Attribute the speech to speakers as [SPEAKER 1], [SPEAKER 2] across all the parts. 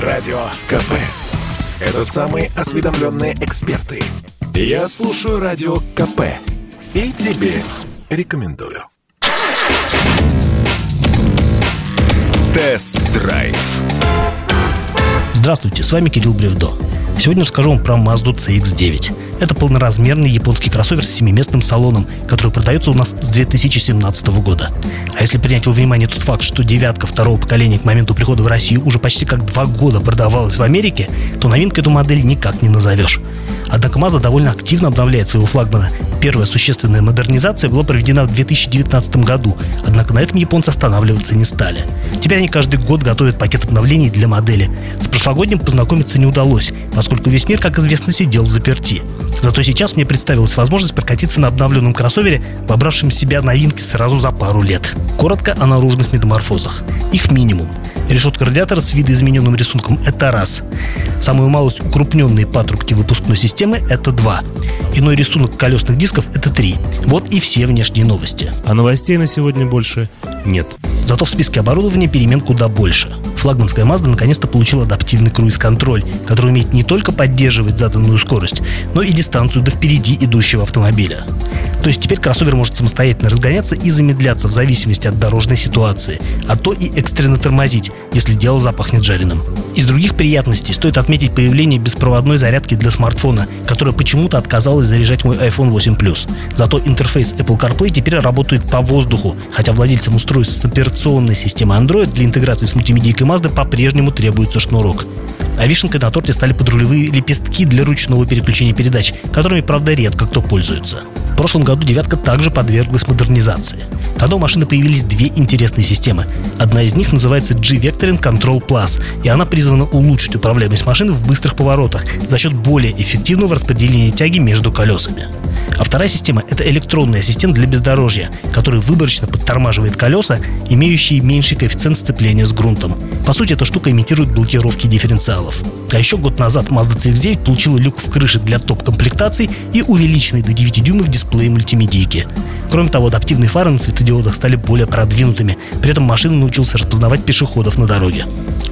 [SPEAKER 1] Радио КП. Это самые осведомленные эксперты. Я слушаю Радио КП. И тебе рекомендую. Тест-драйв.
[SPEAKER 2] Здравствуйте, с вами Кирилл Бревдо. Сегодня расскажу вам про Mazda CX-9. Это полноразмерный японский кроссовер с семиместным салоном, который продается у нас с 2017 года. А если принять во внимание тот факт, что девятка второго поколения к моменту прихода в Россию уже почти как два года продавалась в Америке, то новинкой эту модель никак не назовешь. Однако Mazda довольно активно обновляет своего флагмана. Первая существенная модернизация была проведена в 2019 году, однако на этом японцы останавливаться не стали. Теперь они каждый год готовят пакет обновлений для модели. С прошлогодним познакомиться не удалось, поскольку весь мир, как известно, сидел в заперти. Зато сейчас мне представилась возможность прокатиться на обновленном кроссовере, вобравшем в себя новинки сразу за пару лет. Коротко о наружных метаморфозах. Их минимум. Решетка радиатора с видоизмененным рисунком – это раз. Самую малость укрупненные патрубки выпускной системы – это два. Иной рисунок колесных дисков – это три. Вот и все внешние новости.
[SPEAKER 3] А новостей на сегодня больше нет.
[SPEAKER 2] Зато в списке оборудования перемен куда больше. Флагманская Mazda наконец-то получила адаптивный круиз-контроль, который умеет не только поддерживать заданную скорость, но и дистанцию до впереди идущего автомобиля. То есть теперь кроссовер может самостоятельно разгоняться и замедляться в зависимости от дорожной ситуации, а то и экстренно тормозить, если дело запахнет жареным. Из других приятностей стоит отметить появление беспроводной зарядки для смартфона, которая почему-то отказалась заряжать мой iPhone 8 Plus. Зато интерфейс Apple CarPlay теперь работает по воздуху, хотя владельцам устройств с операционной системой Android для интеграции с мультимедийкой Mazda по-прежнему требуется шнурок. А вишенкой на торте стали подрулевые лепестки для ручного переключения передач, которыми, правда, редко кто пользуется. В прошлом году «девятка» также подверглась модернизации. Тогда у машины появились две интересные системы. Одна из них называется G-Vectoring Control Plus, и она призвана улучшить управляемость машины в быстрых поворотах за счет более эффективного распределения тяги между колесами. А вторая система – это электронный ассистент для бездорожья, который выборочно подтормаживает колеса, имеющие меньший коэффициент сцепления с грунтом. По сути, эта штука имитирует блокировки дифференциалов. А еще год назад Mazda CX-9 получила люк в крыше для топ-комплектаций и увеличенный до 9 дюймов дисплей мультимедийки. Кроме того, адаптивные фары на светодиодах стали более продвинутыми, при этом машина научилась распознавать пешеходов на дороге.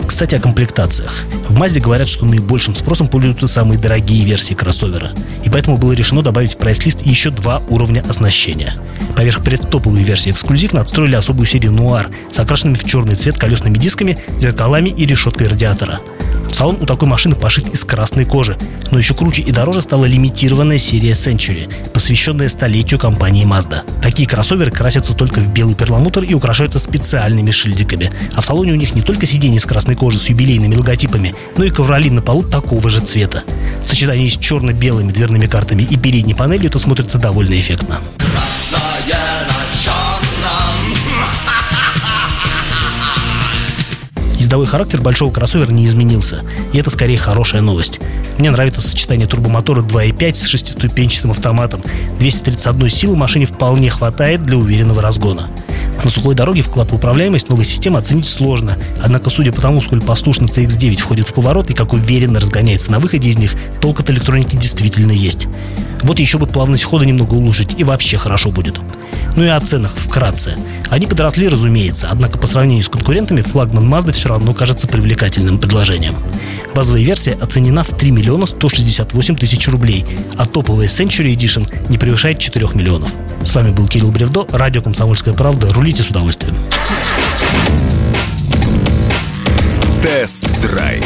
[SPEAKER 2] Кстати, о комплектациях. В Mazda говорят, что наибольшим спросом пользуются самые дорогие версии кроссовера, и поэтому было решено добавить в прайс-лист еще два уровня оснащения. Поверх предтоповой версии эксклюзив отстроили особую серию Noir с окрашенными в черный цвет колесными дисками, зеркалами и решеткой радиатора – Салон у такой машины пошит из красной кожи. Но еще круче и дороже стала лимитированная серия Century, посвященная столетию компании Mazda. Такие кроссоверы красятся только в белый перламутр и украшаются специальными шильдиками. А в салоне у них не только сиденье из красной кожи с юбилейными логотипами, но и ковролин на полу такого же цвета. В сочетании с черно-белыми дверными картами и передней панелью это смотрится довольно эффектно. Красная Ездовой характер большого кроссовера не изменился, и это скорее хорошая новость. Мне нравится сочетание турбомотора 2.5 с шестиступенчатым автоматом. 231 силы машине вполне хватает для уверенного разгона. На сухой дороге вклад в управляемость новой системы оценить сложно. Однако, судя по тому, сколь послушно CX-9 входит в поворот и как уверенно разгоняется на выходе из них, толк от электроники действительно есть. Вот еще бы плавность хода немного улучшить, и вообще хорошо будет. Ну и о ценах вкратце. Они подросли, разумеется, однако по сравнению с конкурентами флагман Mazda все равно кажется привлекательным предложением. Базовая версия оценена в 3 миллиона 168 тысяч рублей, а топовая Century Edition не превышает 4 миллионов. С вами был Кирилл Бревдо, радио «Комсомольская правда». Рулите с удовольствием.
[SPEAKER 1] Тест-драйв